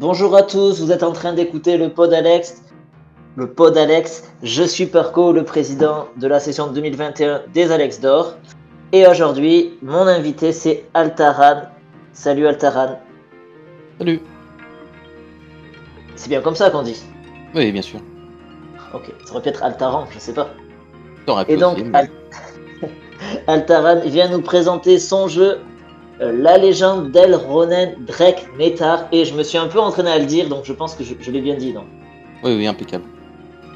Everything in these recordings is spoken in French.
Bonjour à tous, vous êtes en train d'écouter le pod Alex. Le pod Alex, je suis Perco, le président de la session 2021 des Alex d'Or. Et aujourd'hui, mon invité c'est Altaran. Salut Altaran. Salut. C'est bien comme ça qu'on dit Oui, bien sûr. Ok, ça aurait pu être Altaran, je sais pas. Ça aurait pu Et donc, aussi, mais- Al- Altaran vient nous présenter son jeu, La légende d'El Ronen Drek Netar. Et je me suis un peu entraîné à le dire, donc je pense que je, je l'ai bien dit, non? Oui, oui, impeccable.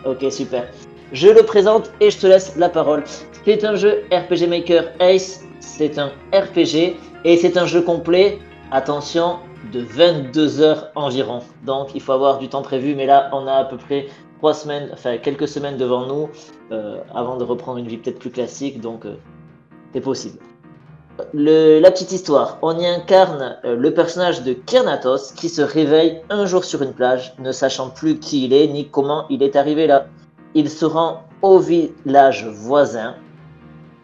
Ok, super. Je le présente et je te laisse la parole. C'est un jeu RPG Maker Ace, c'est un RPG et c'est un jeu complet, attention, de 22 heures environ. Donc il faut avoir du temps prévu, mais là on a à peu près trois semaines, enfin quelques semaines devant nous euh, avant de reprendre une vie peut-être plus classique, donc euh, c'est possible. La petite histoire, on y incarne euh, le personnage de Kernatos qui se réveille un jour sur une plage, ne sachant plus qui il est ni comment il est arrivé là. Il se rend au village voisin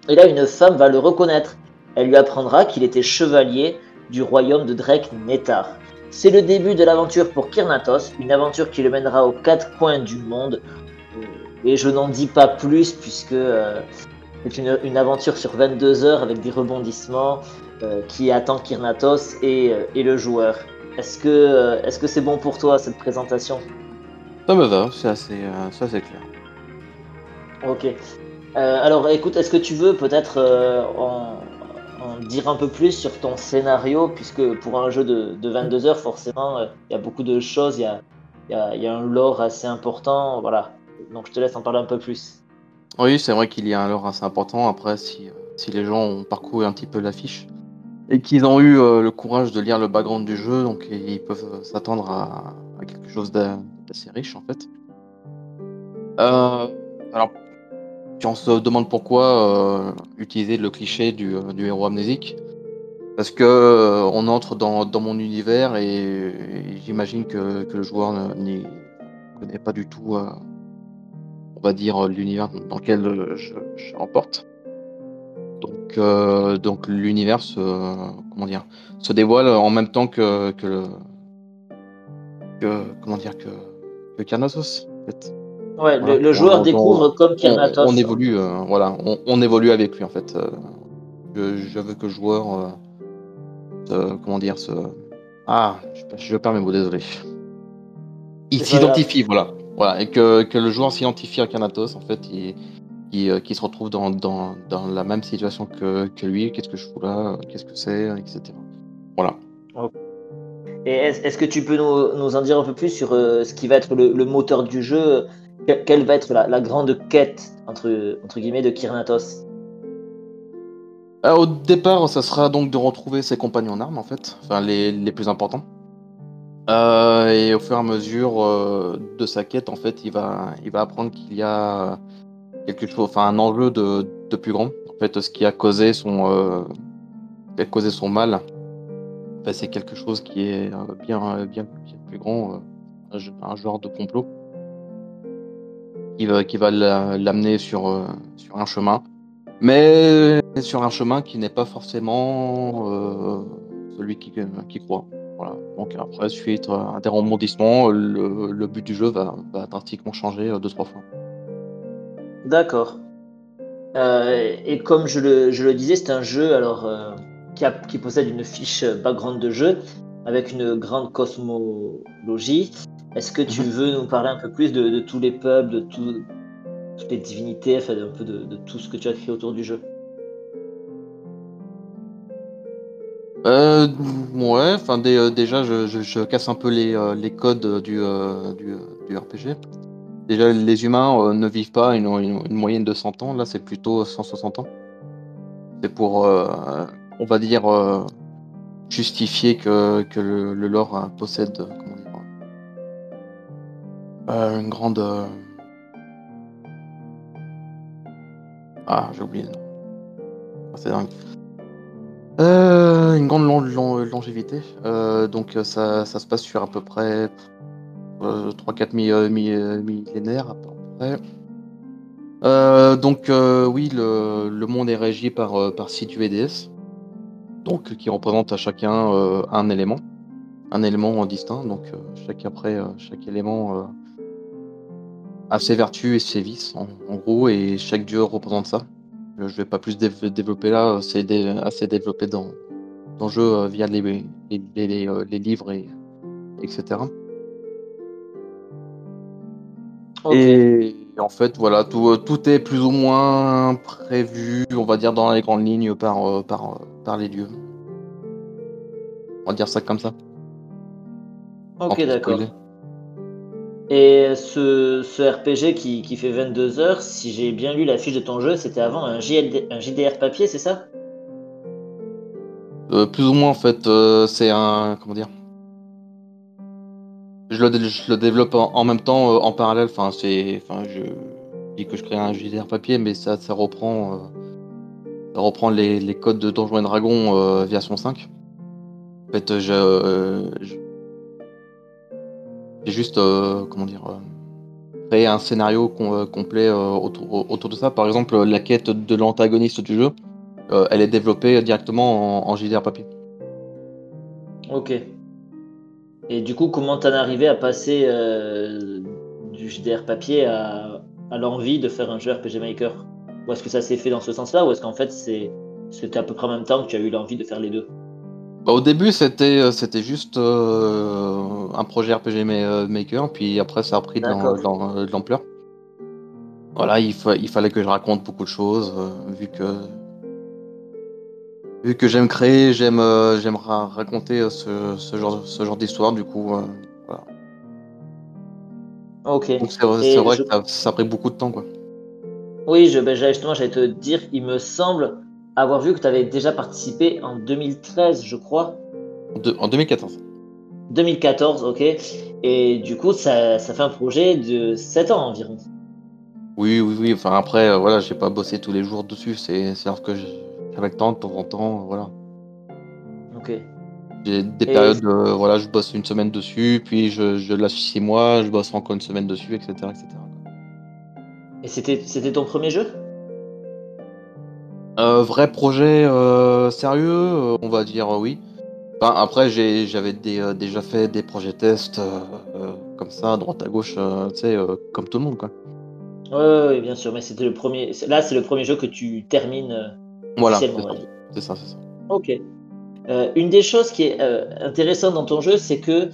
et là une femme va le reconnaître. Elle lui apprendra qu'il était chevalier du royaume de Drake Netar. C'est le début de l'aventure pour Kernatos, une aventure qui le mènera aux quatre coins du monde. Euh, Et je n'en dis pas plus puisque euh, c'est une, une aventure sur 22 heures avec des rebondissements euh, qui attend Kirnatos et, euh, et le joueur. Est-ce que euh, est-ce que c'est bon pour toi cette présentation? Ça me va, c'est assez, c'est assez clair. Ok. Alors écoute, est-ce que tu veux peut-être en, en dire un peu plus sur ton scénario? Puisque pour un jeu de, de 22 heures forcément euh, il y a beaucoup de choses, il y a, y a un lore assez important, voilà. Donc je te laisse en parler un peu plus. Oui, c'est vrai qu'il y a un lore assez important. Après, si, euh, si les gens ont parcouru un petit peu l'affiche et qu'ils ont eu euh, le courage de lire le background du jeu, donc ils peuvent euh, s'attendre à, quelque chose d'a- d'assez riche en fait. Alors, si on se demande pourquoi utiliser le cliché du, du héros amnésique, parce que on entre dans, dans mon univers et, j'imagine que, que le joueur n'y connaît pas du tout, va dire, l'univers dans lequel euh, je, je l'emporte. Donc, euh, donc l'univers se, comment dire, se dévoile en même temps que, que le, que, comment dire, que, que en fait. Ouais, Voilà. le, le joueur On- découvre comme on, Kirnatos. on évolue, euh, voilà, on, évolue avec lui en fait. euh, je, je veux que le joueur, euh, comment dire, se, ah, je, je perds mes mots, désolé. Il s'identifie, voilà, voilà, et que, que le joueur s'identifie à Kanatos en fait, il, euh, qu'il se retrouve dans, dans, dans la même situation que, que lui. Qu'est-ce que je fous là? Qu'est-ce que c'est? Etc. Voilà. Et est-ce que tu peux nous, nous en dire un peu plus sur euh, ce qui va être le, le moteur du jeu? Que- Quelle va être la, la grande quête entre, entre guillemets de Kirnatos Euh, au départ, ça sera donc de retrouver ses compagnons en armes, en fait, enfin les, les plus importants. Euh, et au fur et à mesure euh, de sa quête, en fait, il va, il va apprendre qu'il y a quelque chose, enfin un enjeu de, de plus grand. En fait, ce qui a causé son, euh, a causé son mal, ben, c'est quelque chose qui est bien, bien, plus grand, un, un genre de complot qui va, qui va la- l'amener sur, sur un chemin mais sur un chemin qui n'est pas forcément celui qui, qui croit. Voilà. Donc après, suite à des rebondissements, le, le but du jeu va, va drastiquement changer euh, deux trois fois. D'accord. Euh, et comme je le, je le disais, c'est un jeu alors euh, qui, a- qui possède une fiche background de jeu avec une grande cosmologie. Est-ce que tu Mhm. veux nous parler un peu plus de, de tous les peuples, de tout- toutes les divinités, enfin, un peu de, de tout ce que tu as créé autour du jeu? Euh, ouais, enfin euh, déjà, je, je- casse un peu les, euh, les codes du, euh, du, du RPG. Déjà, les humains ne vivent pas une, une- moyenne de 100 ans, là c'est plutôt 160 ans. C'est pour, on va dire, justifier que, que le, lore possède comment dire, une grande. Ah, j'ai oublié. Ah, c'est dingue. Euh, une grande lon- lon- longévité. Euh, donc euh, ça, se passe sur à peu près euh, 3-4 mi- euh, mi- euh, millénaires à peu près. Donc oui, le, monde est régi par, par dieux et déesses, donc qui représentent à chacun un élément, un élément distinct. Donc chaque après, chaque élément a ses vertus et ses vices, en, gros, et chaque dieu représente ça. Je vais pas plus développer là, c'est assez développé dans, dans le jeu via les, les, les, livres, et, etc. Et en fait, voilà, tout, tout, est plus ou moins prévu, on va dire, dans les grandes lignes par, par, par les dieux. On va dire ça comme ça. Ok, d'accord. Et ce, ce RPG qui, qui, fait 22 heures, si j'ai bien lu la fiche de ton jeu, c'était avant un, un JDR papier, c'est ça? Euh, Plus ou moins en fait, euh, c'est un... comment dire? Je le, je le développe en, même temps, euh, en parallèle, enfin c'est... Enfin je dis que je crée un JDR papier, mais ça, ça reprend... ça reprend les, les, codes de Donjons et Dragons version 5. En fait, je j'ai juste, euh, comment dire, euh, créé un scénario euh, complet autour, de ça. Par exemple, la quête de l'antagoniste du jeu, elle est développée directement en, JDR papier. Ok. Et du coup, comment t'en es arrivé à passer du JDR papier à, à l'envie de faire un jeu RPG Maker? Ou est-ce que ça s'est fait dans ce sens-là? Ou est-ce qu'en fait, c'était à peu près en même temps que tu as eu l'envie de faire les deux? Au début, c'était euh, c'était juste euh, un projet RPG euh, Maker, puis après, ça a pris de l'ampleur. Voilà, il, il, fallait que je raconte beaucoup de choses, vu que vu que j'aime créer, j'aime j'aime raconter ce, ce, genre ce genre d'histoire, du coup, voilà. Ok. c'est vrai, que ça, a pris beaucoup de temps, quoi. Oui, je, ben, justement, j'allais te dire, il me semble avoir vu que tu avais déjà participé en 2013, je crois. en 2014. 2014, ok. Et du coup, ça, ça, fait un projet de 7 ans environ. Oui, oui, oui. Enfin, après, euh, voilà, j'ai pas bossé tous les jours dessus. C'est lorsque j'avais le temps, de temps en temps, voilà. Ok. J'ai des périodes, euh, voilà, je bosse une semaine dessus, puis je, je lâche 6 mois, je bosse encore une semaine dessus, etc. etc. Et c'était ton premier jeu? Vrai projet euh, sérieux, euh, on va dire oui. après, j'avais déjà fait des projets tests comme ça, droite à gauche, tu sais, comme tout le monde, quoi. Oui, bien sûr, mais c'était le premier. Là, c'est le premier jeu que tu termines. voilà, c'est ça, c'est ça, Ok. une des choses qui est intéressante dans ton jeu, c'est que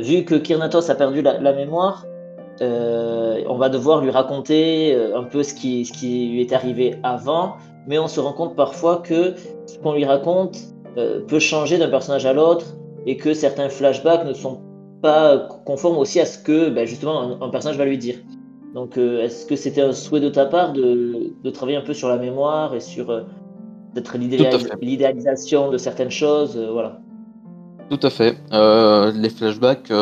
vu que Kirnatos a perdu la, la mémoire, on va devoir lui raconter un peu ce qui, ce qui lui est arrivé avant mais on se rend compte parfois que ce qu'on lui raconte euh, peut changer d'un personnage à l'autre et que certains flashbacks ne sont pas conformes aussi à ce que ben, justement un, personnage va lui dire. Donc euh, est-ce que c'était un souhait de ta part de, de, travailler un peu sur la mémoire et sur euh, peut-être l'idéalisation de certaines choses voilà. Tout à fait. les flashbacks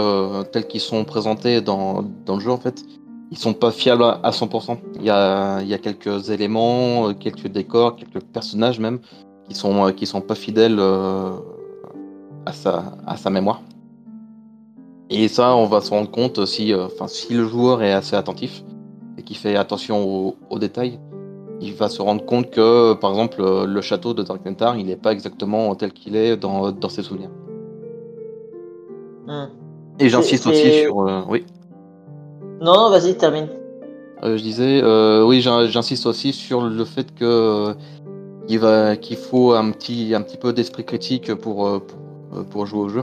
tels qu'ils sont présentés dans, dans, le jeu en fait, ils sont pas fiables à 100%. Il y a, y a quelques éléments, euh, quelques décors, quelques personnages même qui sont euh, qui sont pas fidèles euh, à sa à sa mémoire. Et ça, on va se rendre compte si enfin si le joueur est assez attentif et qui fait attention aux, détails, il va se rendre compte que par exemple le château de Dark il n'est pas exactement tel qu'il est dans, dans ses souvenirs. Et j'insiste aussi sur oui. Non, non, vas-y, termine. Euh, je disais, euh, oui, j'insiste aussi sur le fait que qu'il va, qu'il faut un petit, un petit peu d'esprit critique pour, euh, pour, jouer au jeu.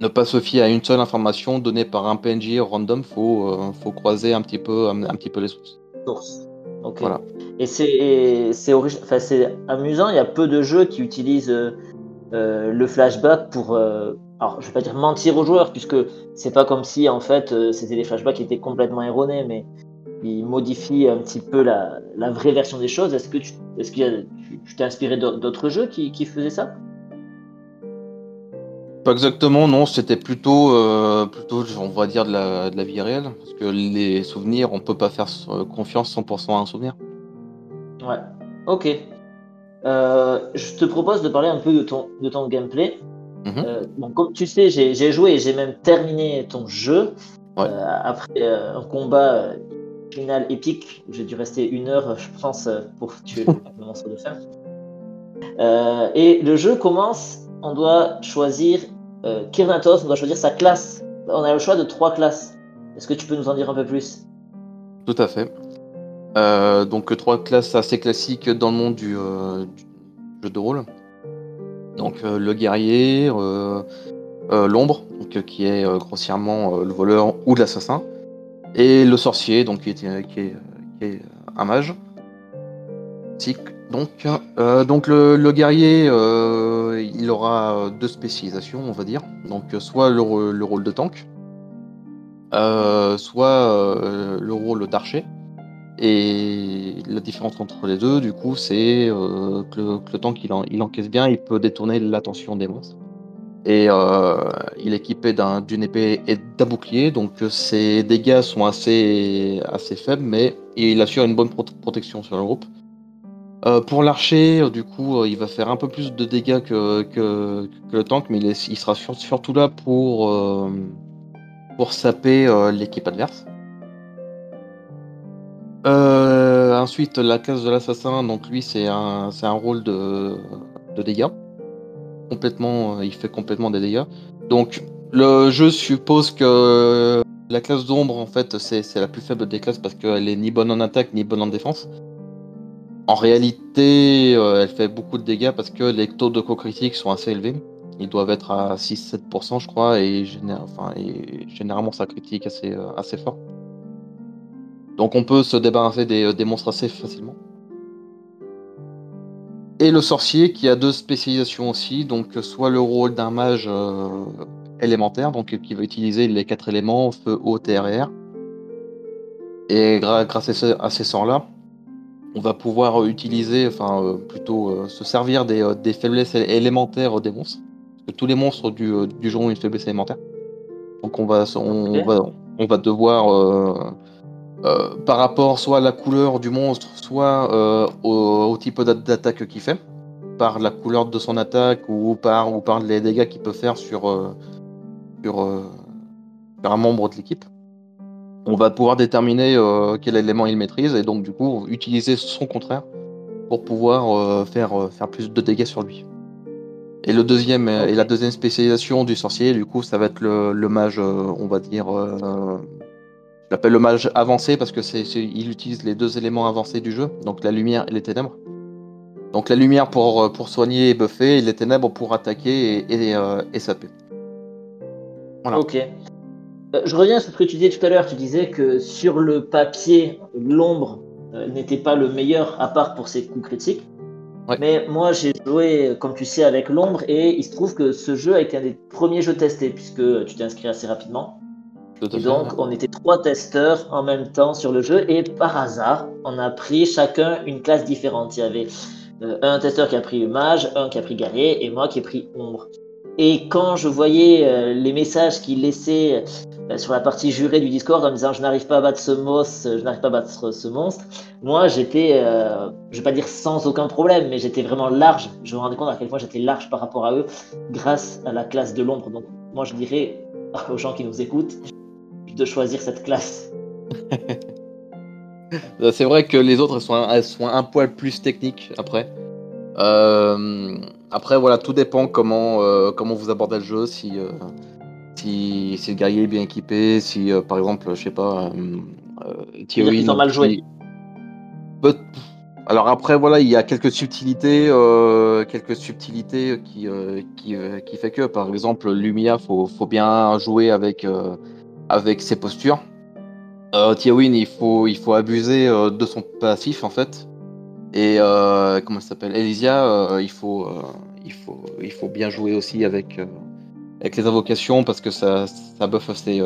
Ne pas se fier à une seule information donnée par un PNJ random, faut, faut croiser un petit peu, un, petit peu les sources. Sources. Ok. Voilà. Et c'est, c'est amusant. Il y a peu de jeux qui utilisent le flashback pour alors je vais pas dire mentir aux joueurs puisque c'est pas comme si en fait euh, c'était des flashbacks qui étaient complètement erronés, mais ils modifient un petit peu la, la vraie version des choses. Est-ce que tu est-ce qu'il tu t'es inspiré d'autres jeux qui, qui, faisaient ça? Pas exactement, non. C'était plutôt euh, plutôt on va dire de la, de la, vie réelle parce que les souvenirs on peut pas faire confiance 100% à un souvenir. Ouais. Ok. Euh, je te propose de parler un peu de ton de ton gameplay. Mhm. Euh, comme tu sais, j'ai joué et j'ai même terminé ton jeu euh, après euh, un combat final épique. J'ai dû rester une heure, je pense, pour tuer le monstre de fer. et le jeu commence, on doit choisir Kirnatos doit choisir sa classe. On a le choix de trois classes. Est-ce que tu peux nous en dire un peu plus? Tout à fait. Donc trois classes assez classiques dans le monde du, du jeu de rôle. Donc euh, le guerrier, euh, euh, l'ombre, qui est grossièrement le voleur ou l'assassin, et le sorcier, donc qui est, qui un mage. Donc, donc le, guerrier, il aura deux spécialisations, on va dire. Donc soit le, rô- le rôle de tank, soit le rôle d'archer. Et la différence entre les deux, du coup, c'est euh, que, le, que il, en- il encaisse bien, il peut détourner l'attention des monstres. Et euh, il est équipé d'un- d'une épée et d'un bouclier, donc euh, ses dégâts sont assez, faibles, mais il assure une bonne prote- protection sur le groupe. Pour l'archer, du coup, il va faire un peu plus de dégâts que, le tank, mais il, sera sur- surtout là pour, pour saper l'équipe adverse. Euh, ensuite, la classe de l'assassin, donc lui, c'est un, rôle de, dégâts. Complètement, euh, il fait complètement des dégâts. Donc, le jeu suppose que la classe d'ombre, en fait, c'est la plus faible des classes parce qu'elle est ni bonne en attaque ni bonne en défense. En réalité, euh, elle fait beaucoup de dégâts parce que les taux de co-critique sont assez élevés. Ils doivent être à 6-7%, je crois, et, généralement ça critique assez fort. Donc on peut se débarrasser des, des monstres assez facilement. Et le sorcier qui a deux spécialisations aussi, donc soit le rôle d'un mage euh, élémentaire, donc qui va utiliser les quatre éléments, feu, eau, terre et air. Et grâce à ce- à ces sorts-là, on va pouvoir utiliser, enfin euh, plutôt euh, se servir des, euh, des faiblesses élémentaires des monstres. Parce que tous les monstres du, euh, du jeu ont une faiblesse élémentaire. Donc on va, on, Ok. va, on va devoir, euh, par rapport soit à la couleur du monstre, soit euh, au, au type d'a- d'attaque qu'il fait, par la couleur de son attaque ou par, ou par les dégâts qu'il peut faire sur, euh, sur, sur un membre de l'équipe on va pouvoir déterminer quel élément il maîtrise et donc du coup utiliser son contraire pour pouvoir faire, faire plus de dégâts sur lui. Et le deuxième et la deuxième spécialisation du sorcier, du coup, ça va être le, le mage, on va dire, je l'appelle le mage avancé parce que c'est, il utilise les deux éléments avancés du jeu, donc la lumière et les ténèbres. Donc la lumière pour, euh, pour soigner et buffer, et les ténèbres pour attaquer et, et, euh, et saper. Voilà. Ok. Euh, je reviens sur ce que tu disais tout à l'heure. Tu disais que sur le papier, l'ombre n'était pas le meilleur, à part pour ses coups critiques. Ouais. Mais moi, j'ai joué, comme tu sais, avec l'ombre, et il se trouve que ce jeu a été un des premiers jeux testés, puisque tu t'es inscrit assez rapidement. Et donc, on était trois testeurs en même temps sur le jeu, et par hasard, on a pris chacun une classe différente. Il y avait euh, un testeur qui a pris mage, un qui a pris guerrier, et moi qui ai pris ombre. Et quand je voyais euh, les messages qu'il laissait euh, sur la partie jurée du Discord en disant je n'arrive pas à battre ce monstre, je n'arrive pas à battre ce monstre, moi j'étais, je vais pas dire sans aucun problème, mais j'étais vraiment large. Je me rendais compte à quel point j'étais large par rapport à eux grâce à la classe de l'ombre. Donc moi je dirais aux gens qui nous écoutent de choisir cette classe. Euh, C'est vrai que les autres elles sont, un, elles sont un poil plus techniques après. Euh, après voilà, tout dépend comment, euh, comment vous abordez le jeu, si, euh, si, si le guerrier est bien équipé, si par exemple, je sais pas, Thierry, qu'ils ont mal joué. Peut- Alors après voilà, il y a quelques subtilités, quelques subtilités qui, qui, qui fait que par exemple Lumia, faut, faut bien jouer avec, avec ses postures. Euh, Tiawin, il faut, il faut abuser euh, de son passif en fait. Et euh, comment ça s'appelle? Elysia, euh, il, faut, il, faut, il faut bien jouer aussi avec, avec les invocations parce que ça, ça buff ses,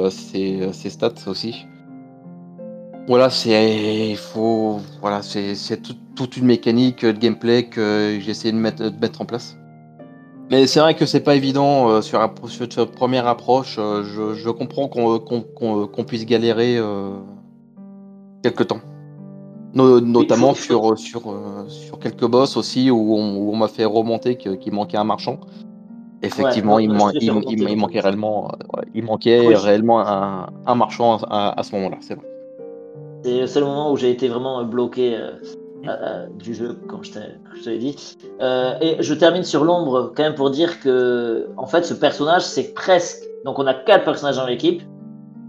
ses, stats aussi. Voilà, c'est voilà, c'est c'est tout- toute une mécanique de gameplay que j'ai essayé de mettre, de mettre en place. Mais c'est vrai que c'est pas évident euh, sur, sur cette première approche. euh, je, je comprends qu'on qu'on puisse galérer euh, quelque temps. No- notamment sur, sur, euh, sur quelques boss aussi où on, m'a fait remonter qu'il manquait un marchand. Effectivement, Ouais, il, man- manquait réellement, euh, ouais, il manquait Oui. réellement un, un marchand à, à ce moment-là, c'est vrai. C'est le seul moment où j'ai été vraiment bloqué. Euh, du jeu, comme je te l'ai dit. Euh, et je termine sur l'ombre quand même pour dire que, en fait, ce personnage, c'est presque. Donc, on a quatre personnages dans l'équipe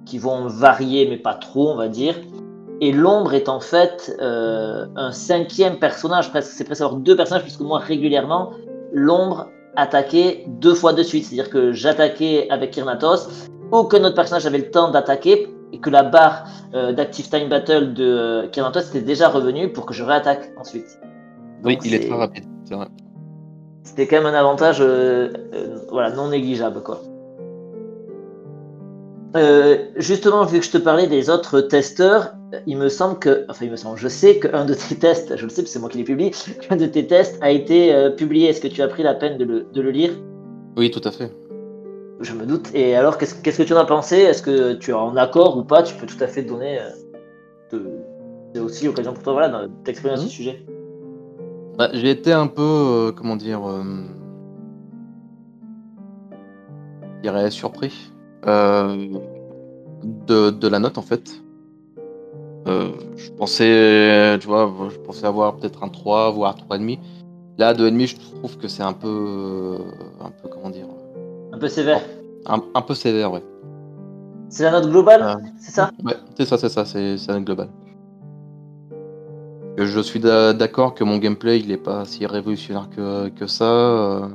qui vont varier, mais pas trop, on va dire. Et l'ombre est en fait euh, un cinquième personnage, presque. C'est presque avoir deux personnages, puisque moi, régulièrement, l'ombre attaquait deux fois de suite. C'est-à-dire que j'attaquais avec Kirnatos, aucun autre personnage avait le temps d'attaquer, que la barre euh, d'Active Time Battle de euh, Kirnatos était déjà revenue pour que je réattaque ensuite. oui, il est très rapide, c'est vrai. C'était quand même un avantage voilà, non négligeable. quoi. justement, vu que je te parlais des autres testeurs, il me semble que, enfin il me semble, je sais qu'un de tes tests, je le sais parce que c'est moi qui l'ai publié, qu'un de tes tests a été euh, publié. Est-ce que tu as pris la peine de le, lire? Oui, tout à fait. Je me doute. Et alors, qu'est-ce, que tu en as pensé? Est-ce que tu es en accord ou pas? Tu peux tout à fait donner. Euh, c'est aussi l'occasion pour toi voilà, d'exprimer ce mhm. sujet. Bah, j'ai été un peu, euh, comment dire, je dirais surpris de, de, la note en fait. Euh, je pensais, tu vois, je pensais avoir peut-être un 3, voire 3,5. Là, 2,5, je trouve que c'est un peu, un peu, comment dire peu sévère. Un, peu sévère, ouais. C'est la note globale, c'est ça? Ouais, c'est ça, c'est ça, c'est la note globale. Je suis d'accord que mon gameplay, il est pas si révolutionnaire que, que ça. Euh,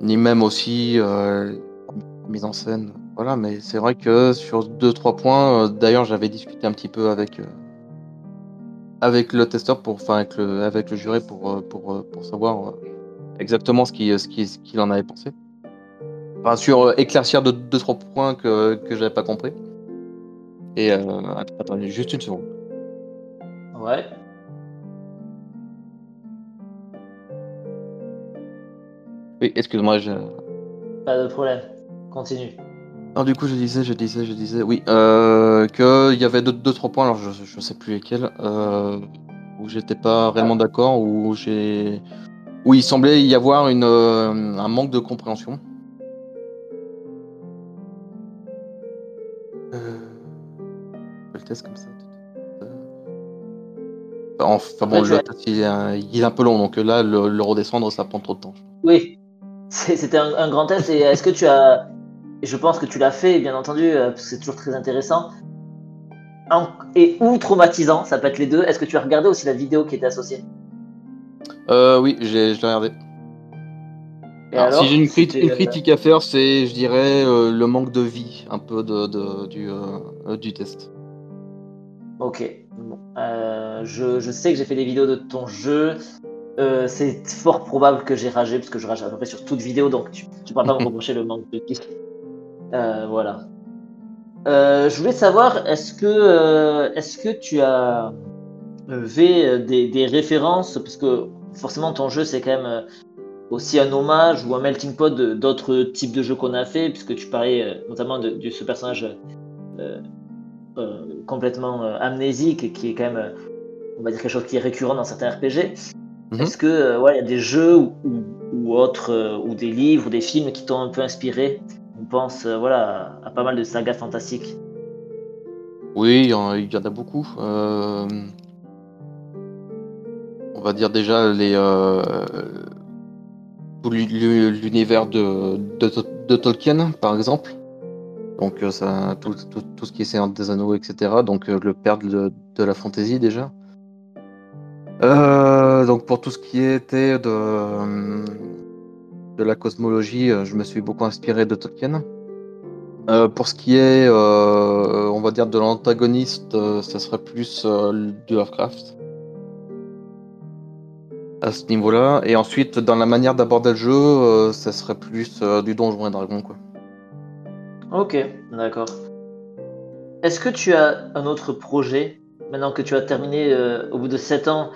ni même aussi euh, mise en scène. Voilà, mais c'est vrai que sur 2-3 points, euh, d'ailleurs j'avais discuté un petit peu avec, avec le testeur, pour, enfin avec le, avec le juré pour, pour, pour savoir exactement ce qu'il ce qui, en avait pensé. Enfin, sur éclaircir 2-3 points que, que j'avais pas compris. Et attendez, juste une seconde. Ouais. Oui, excuse-moi, je. Pas de problème. Continue. Alors du coup, je disais, je disais, je disais, oui, euh, qu'il y avait deux, deux, trois points, alors je, je sais plus lesquels, euh, où j'étais pas réellement d'accord, où j'ai, où il semblait y avoir une, euh, un manque de compréhension. Euh, le test comme ça. Enfin bon, le test il est, un, peu long, donc là, le, redescendre, ça prend trop de temps. Oui, c'était un, un grand test. Et est-ce que tu as je pense que tu l'as fait, bien entendu, euh, parce que c'est toujours très intéressant. Et ou traumatisant, ça peut être les deux. Est-ce que tu as regardé aussi la vidéo qui était associée? Euh, Oui, j'ai, je l'ai regardé. Alors, si j'ai une, euh, critique à faire, c'est, je dirais, euh, le manque de vie, un peu de, du, du test. Ok. je, je, sais que j'ai fait des vidéos de ton jeu. c'est fort probable que j'ai ragé, parce que je rage à peu près sur toute vidéo, donc tu ne pourras pas me reprocher le manque de vie. Euh, voilà. Euh, je voulais savoir, est-ce que, euh, est-ce que tu as fait des, références, parce que forcément ton jeu c'est quand même aussi un hommage ou un melting pot d'autres types de jeux qu'on a fait, puisque tu parlais notamment de, ce personnage complètement amnésique qui est quand même, on va dire quelque chose qui est récurrent dans certains RPG. Mhm. Est-ce que il y a des jeux ou, ou autres ou des livres ou des films qui t'ont un peu inspiré? On pense euh, voilà, à pas mal de sagas fantastiques. Oui, il y, en, a beaucoup. Euh, on va dire déjà les euh, l'univers de, de, Tolkien, par exemple. Donc ça, tout, ce qui est Seigneur des Anneaux, etc. Donc le père de, la fantaisie déjà. donc pour tout ce qui était de de la cosmologie, euh, je me suis beaucoup inspiré de Tolkien. Euh, pour ce qui est, euh, on va dire, de l'antagoniste, ça serait plus du Lovecraft. À ce niveau-là. Et ensuite, dans la manière d'aborder le jeu, ça serait plus du Donjon et Dragon, quoi. Ok, d'accord. Est-ce que tu as un autre projet, maintenant que tu as terminé au bout de 7 ans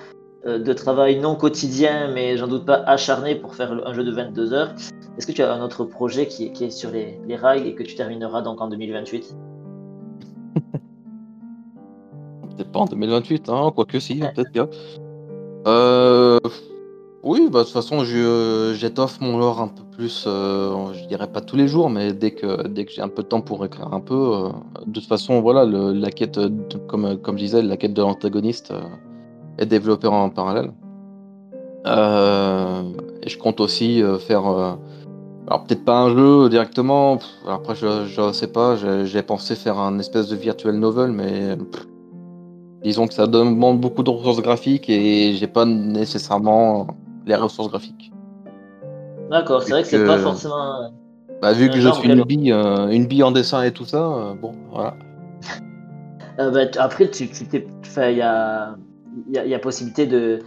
euh, de travail non quotidien, mais j'en doute pas acharné pour faire un jeu de 22 heures? Est-ce que tu as un autre projet qui est, sur les, rails et que tu termineras donc en 2028 Peut-être pas en 2028, hein, quoique si, peut-être bien. Euh, oui, bah, de toute façon, j'étoffe mon lore un peu plus, euh, je dirais pas tous les jours, mais dès que, dès que j'ai un peu de temps pour écrire un peu. de toute façon, voilà, la quête, comme, comme je disais, la quête de l'antagoniste être développé en parallèle. Euh, et je compte aussi euh, faire. euh, alors, peut-être pas un jeu directement. Après, je, je sais pas. J'ai pensé faire un espèce de virtual novel, mais. Disons que ça demande beaucoup de ressources graphiques et j'ai pas nécessairement les ressources graphiques. D'accord, c'est vrai que c'est pas forcément. Bah, vu que je suis une bille, euh, une bille en dessin et tout ça, euh, bon, voilà. Euh, bah, après, tu, tu il y a, y, a, y a possibilité de,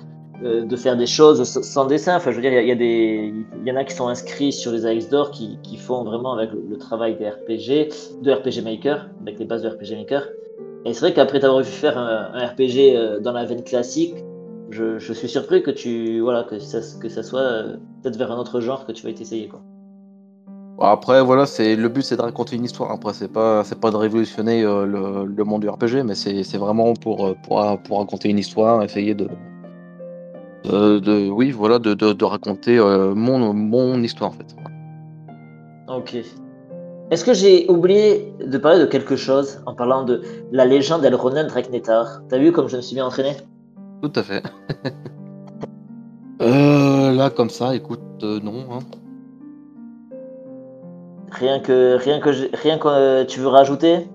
euh, de faire des choses sans dessin. Enfin, je veux dire, il y, a- y des, y en a qui sont inscrits sur les AX d'or qui, qui font vraiment avec le, le travail des RPG, de RPG Maker, avec les bases de RPG Maker. Et c'est vrai qu'après t'avoir vu faire un, un RPG euh, dans la veine classique, je, je suis surpris que tu, voilà, que ça, que ça soit euh, peut-être vers un autre genre que tu vas t'essayer, quoi. Bon, après, voilà, c'est le but, c'est de raconter une histoire. Après, c'est pas, c'est pas de révolutionner euh, le, le monde du RPG, mais c'est, vraiment pour, pour, pour raconter une histoire, essayer de, de, de- oui, voilà, de, de, de raconter euh, mon, mon histoire en fait. Ok. Est-ce que j'ai oublié de parler de quelque chose en parlant de la légende d'Elronen Dreknetar T'as vu comme je me suis bien entraîné? Tout à fait. Euh, là, comme ça, écoute, euh, non. hein. Rien que, rien que, rien que euh, tu veux rajouter?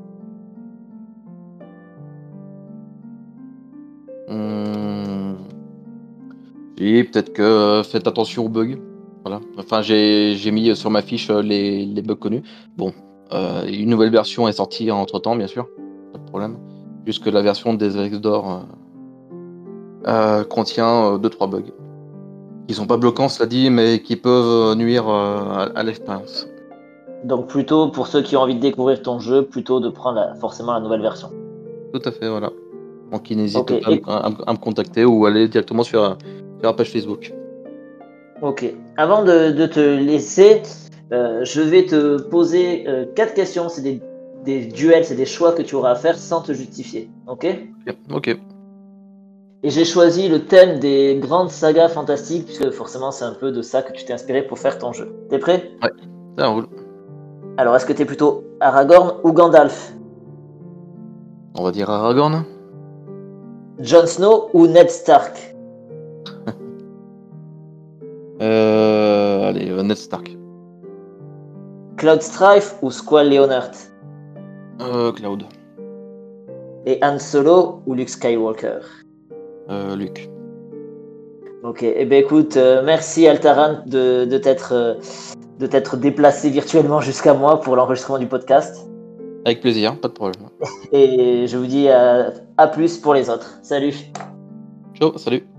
Hum, Et peut-être que euh, faites attention aux bugs. Voilà. Enfin, j'ai j'ai mis sur ma fiche euh, les, les bugs connus. Bon, euh, une nouvelle version est sortie entre temps, bien sûr. Pas de problème. Juste que la version des Alex d'or euh, euh, contient 2-3 bugs. Qui sont pas bloquants, cela dit, mais qui peuvent euh, nuire euh, à, à l'expérience. Donc plutôt pour ceux qui ont envie de découvrir ton jeu, plutôt de prendre la- forcément la nouvelle version. Tout à fait, voilà. Donc, ils n'hésitent pas à, et- à- à me contacter ou aller directement sur, euh, sur la page Facebook. Ok. Avant de, de te laisser, euh, je vais te poser euh, quatre questions. C'est des, des duels, c'est des choix que tu auras à faire sans te justifier. Ok? Ok. Et j'ai choisi le thème des grandes sagas fantastiques, puisque forcément c'est un peu de ça que tu t'es inspiré pour faire ton jeu. T'es prêt? Ça roule. Alors est-ce que t'es plutôt Aragorn ou Gandalf? On va dire Aragorn. Jon Snow ou Ned Stark? Ned Stark. Cloud Strife ou Squall Leonard? Euh, Cloud. Et Han Solo ou Luke Skywalker? Euh, Luc. Ok, eh ben écoute, euh, merci Altaran de, de t'être euh, de t'être déplacé virtuellement jusqu'à moi pour l'enregistrement du podcast. Avec plaisir, pas de problème. Et je vous dis à, à plus pour les autres. Salut Ciao, salut.